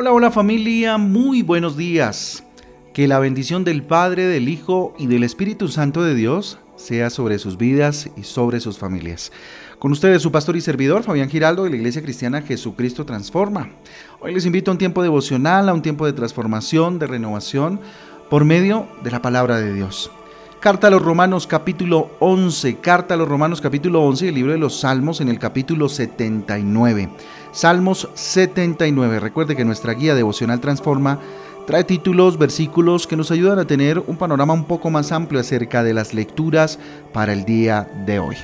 Hola, hola familia, muy buenos días. Que la bendición del Padre, del Hijo y del Espíritu Santo de Dios sea sobre sus vidas y sobre sus familias. Con ustedes su pastor y servidor Fabián Giraldo de la Iglesia Cristiana Jesucristo Transforma. Hoy les invito a un tiempo devocional, a un tiempo de transformación, de renovación, por medio de la palabra de Dios. Carta a los Romanos capítulo 11, Carta a los Romanos capítulo 11, el libro de los Salmos en el capítulo 79. Salmos 79. Recuerde que nuestra guía devocional Transforma trae títulos, versículos que nos ayudan a tener un panorama un poco más amplio acerca de las lecturas para el día de hoy.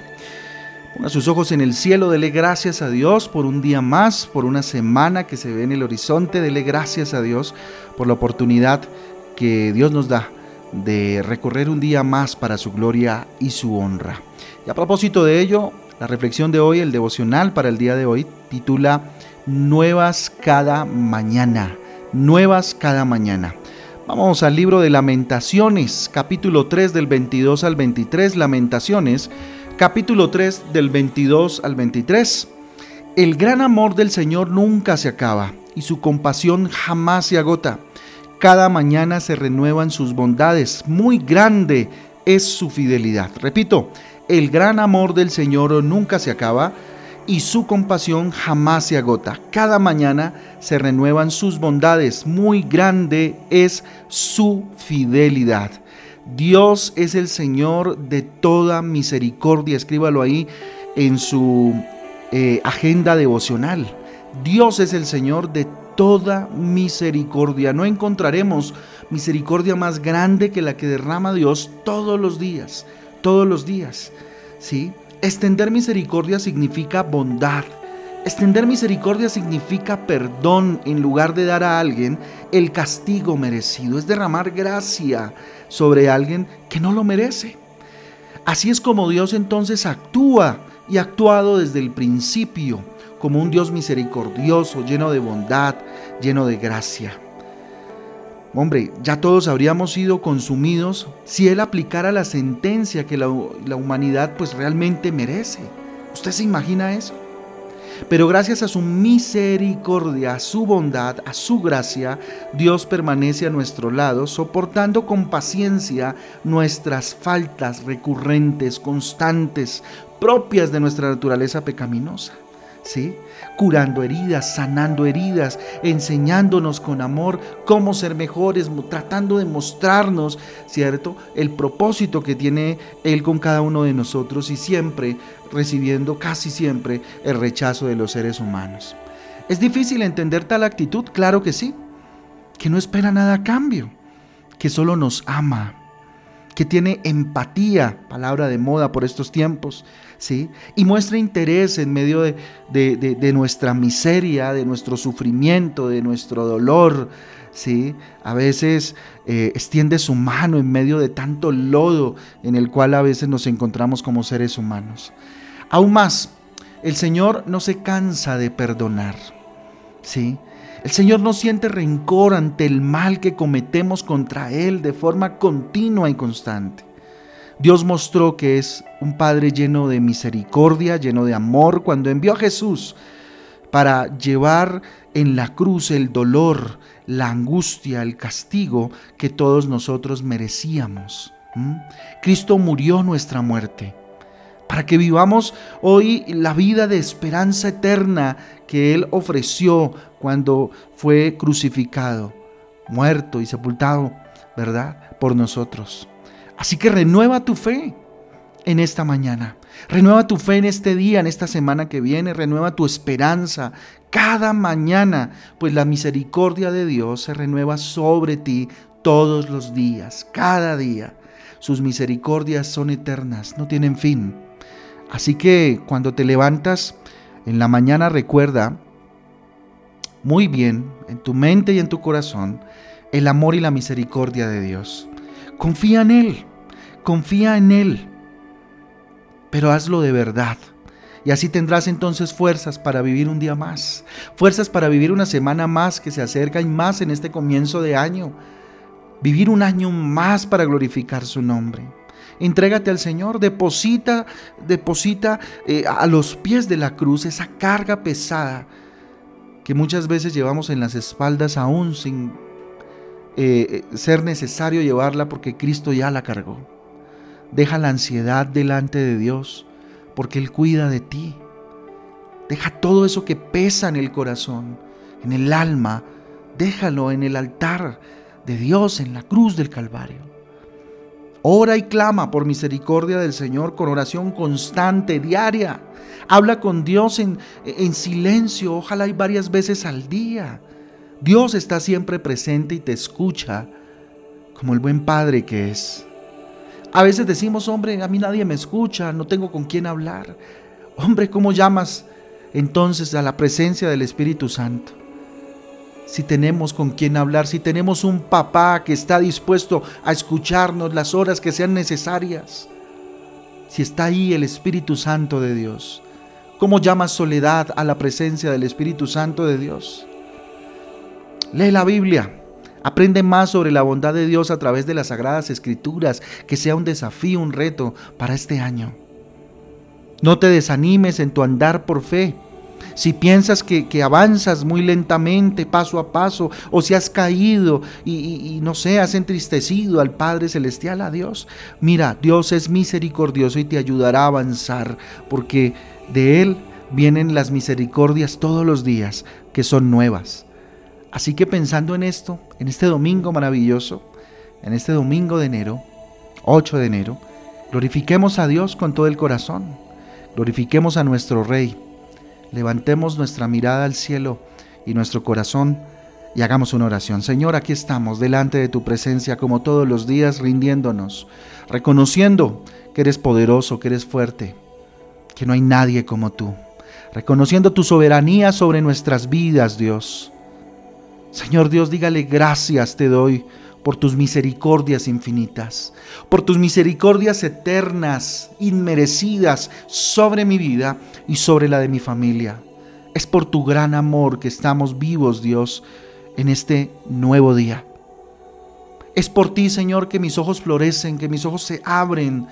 Ponga sus ojos en el cielo, dele gracias a Dios por un día más, por una semana que se ve en el horizonte, dele gracias a Dios por la oportunidad que Dios nos da de recorrer un día más para su gloria y su honra. Y a propósito de ello, la reflexión de hoy, el devocional para el día de hoy, titula Nuevas cada mañana. Nuevas cada mañana. Vamos al libro de Lamentaciones, capítulo 3 del 22 al 23. Lamentaciones, capítulo 3 del 22 al 23. El gran amor del Señor nunca se acaba y su compasión jamás se agota. Cada mañana se renuevan sus bondades. Muy grande es su fidelidad. Repito, el gran amor del Señor nunca se acaba y su compasión jamás se agota. Cada mañana se renuevan sus bondades. Muy grande es su fidelidad. Dios es el Señor de toda misericordia. Escríbalo ahí en su eh, agenda devocional. Dios es el Señor de toda misericordia. No encontraremos misericordia más grande que la que derrama Dios todos los días todos los días. ¿sí? Extender misericordia significa bondad. Extender misericordia significa perdón en lugar de dar a alguien el castigo merecido. Es derramar gracia sobre alguien que no lo merece. Así es como Dios entonces actúa y ha actuado desde el principio como un Dios misericordioso, lleno de bondad, lleno de gracia. Hombre, ya todos habríamos sido consumidos si Él aplicara la sentencia que la, humanidad pues realmente merece. ¿Usted se imagina eso? Pero gracias a su misericordia, a su bondad, a su gracia, Dios permanece a nuestro lado, soportando con paciencia nuestras faltas recurrentes, constantes, propias de nuestra naturaleza pecaminosa. ¿Sí? Curando heridas, sanando heridas, enseñándonos con amor cómo ser mejores, tratando de mostrarnos, ¿cierto? El propósito que tiene Él con cada uno de nosotros y siempre recibiendo, casi siempre, el rechazo de los seres humanos. ¿Es difícil entender tal actitud? Claro que sí. Que no espera nada a cambio, que solo nos ama, que tiene empatía, palabra de moda por estos tiempos, ¿sí? Y muestra interés en medio de, nuestra miseria, de nuestro sufrimiento, de nuestro dolor, ¿sí? A veces eh, extiende su mano en medio de tanto lodo en el cual a veces nos encontramos como seres humanos. Aún más, el Señor no se cansa de perdonar, ¿sí? El Señor no siente rencor ante el mal que cometemos contra Él de forma continua y constante. Dios mostró que es un Padre lleno de misericordia, lleno de amor, cuando envió a Jesús para llevar en la cruz el dolor, la angustia, el castigo que todos nosotros merecíamos. Cristo murió nuestra muerte para que vivamos hoy la vida de esperanza eterna que Él ofreció cuando fue crucificado, muerto y sepultado, ¿verdad? Por nosotros. Así que renueva tu fe en esta mañana. Renueva tu fe en este día, en esta semana que viene. Renueva tu esperanza cada mañana, pues la misericordia de Dios se renueva sobre ti todos los días, cada día. Sus misericordias son eternas, no tienen fin. Así que cuando te levantas en la mañana recuerda muy bien en tu mente y en tu corazón el amor y la misericordia de Dios. Confía en Él, confía en Él, pero hazlo de verdad. Y así tendrás entonces fuerzas para vivir un día más, fuerzas para vivir una semana más que se acerca y más en este comienzo de año, vivir un año más para glorificar su nombre. Entrégate al Señor, deposita, deposita eh, a los pies de la cruz esa carga pesada que muchas veces llevamos en las espaldas aún sin eh, ser necesario llevarla porque Cristo ya la cargó. Deja la ansiedad delante de Dios porque Él cuida de ti. Deja todo eso que pesa en el corazón, en el alma, déjalo en el altar de Dios, en la cruz del Calvario. Ora y clama por misericordia del Señor con oración constante, diaria. Habla con Dios en, en silencio, ojalá y varias veces al día. Dios está siempre presente y te escucha como el buen padre que es. A veces decimos, hombre, a mí nadie me escucha, no tengo con quién hablar. Hombre, ¿cómo llamas entonces a la presencia del Espíritu Santo? Si tenemos con quién hablar, si tenemos un papá que está dispuesto a escucharnos las horas que sean necesarias, si está ahí el Espíritu Santo de Dios, ¿cómo llamas soledad a la presencia del Espíritu Santo de Dios? Lee la Biblia, Aprende más sobre la bondad de Dios a través de las sagradas escrituras, que sea un desafío, un reto para este año. No te desanimes en tu andar por fe. Si piensas que, avanzas muy lentamente, paso a paso, o si has caído y, y no sé, has entristecido al Padre Celestial, a Dios, mira, Dios es misericordioso y te ayudará a avanzar, porque de Él vienen las misericordias todos los días, que son nuevas. Así que pensando en esto, en este domingo maravilloso, en este domingo de enero, 8 de enero, glorifiquemos a Dios con todo el corazón, glorifiquemos a nuestro Rey, levantemos nuestra mirada al cielo y nuestro corazón y hagamos una oración. Señor, aquí estamos delante de tu presencia como todos los días, rindiéndonos, reconociendo que eres poderoso, que eres fuerte, que no hay nadie como tú, reconociendo tu soberanía sobre nuestras vidas, Dios Señor Dios, dígale gracias te doy por tus misericordias infinitas, por tus misericordias eternas, inmerecidas sobre mi vida y sobre la de mi familia. Es por tu gran amor que estamos vivos, Dios, en este nuevo día. Es por ti, Señor, que mis ojos florecen, que mis ojos se abren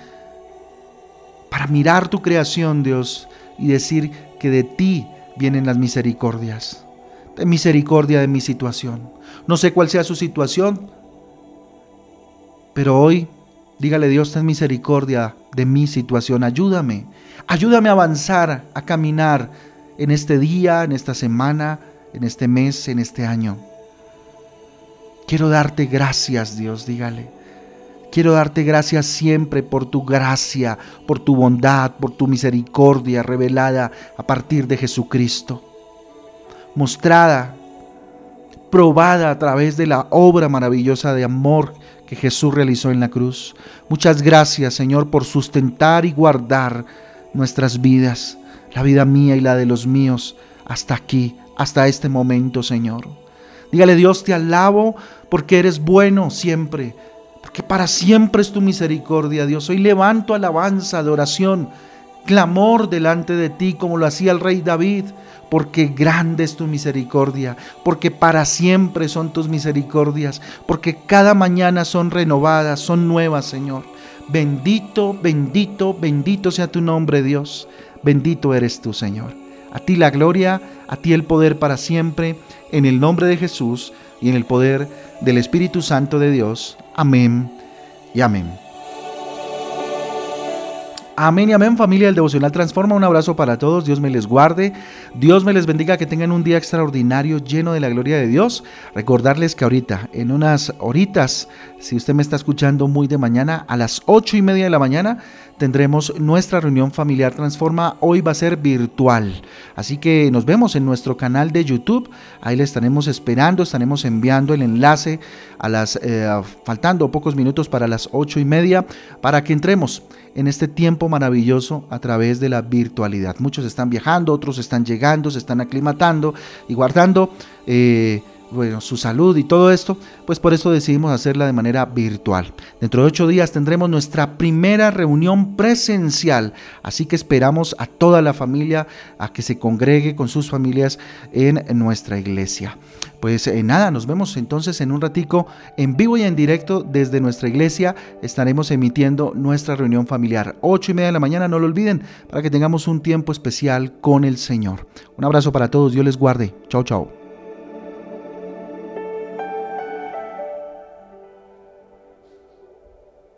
para mirar tu creación, Dios, y decir que de ti vienen las misericordias de misericordia de mi situación. No sé cuál sea su situación, pero hoy dígale Dios, ten misericordia de mi situación. Ayúdame, ayúdame a avanzar, a caminar en este día, en esta semana, en este mes, en este año. Quiero darte gracias, Dios, dígale. Quiero darte gracias siempre por tu gracia, por tu bondad, por tu misericordia revelada a partir de Jesucristo mostrada, probada a través de la obra maravillosa de amor que Jesús realizó en la cruz. Muchas gracias, Señor, por sustentar y guardar nuestras vidas, la vida mía y la de los míos, hasta aquí, hasta este momento, Señor. Dígale, Dios, te alabo porque eres bueno siempre, porque para siempre es tu misericordia, Dios. Hoy levanto alabanza, de oración, clamor delante de ti, como lo hacía el rey David porque grande es tu misericordia, porque para siempre son tus misericordias, porque cada mañana son renovadas, son nuevas, Señor. Bendito, bendito, bendito sea tu nombre, Dios. Bendito eres tú, Señor. A ti la gloria, a ti el poder para siempre, en el nombre de Jesús y en el poder del Espíritu Santo de Dios. Amén y amén. Amén y amén familia del Devocional Transforma. Un abrazo para todos. Dios me les guarde. Dios me les bendiga. Que tengan un día extraordinario lleno de la gloria de Dios. Recordarles que ahorita, en unas horitas, si usted me está escuchando muy de mañana, a las ocho y media de la mañana, tendremos nuestra reunión familiar Transforma. Hoy va a ser virtual. Así que nos vemos en nuestro canal de YouTube. Ahí le estaremos esperando, estaremos enviando el enlace a las, eh, faltando pocos minutos para las ocho y media, para que entremos en este tiempo maravilloso a través de la virtualidad. Muchos están viajando, otros están llegando, se están aclimatando y guardando. Eh, bueno, su salud y todo esto, pues por eso decidimos hacerla de manera virtual. Dentro de ocho días tendremos nuestra primera reunión presencial, así que esperamos a toda la familia a que se congregue con sus familias en nuestra iglesia. Pues eh, nada, nos vemos entonces en un ratico en vivo y en directo desde nuestra iglesia. Estaremos emitiendo nuestra reunión familiar. Ocho y media de la mañana, no lo olviden, para que tengamos un tiempo especial con el Señor. Un abrazo para todos, Dios les guarde. Chao, chao.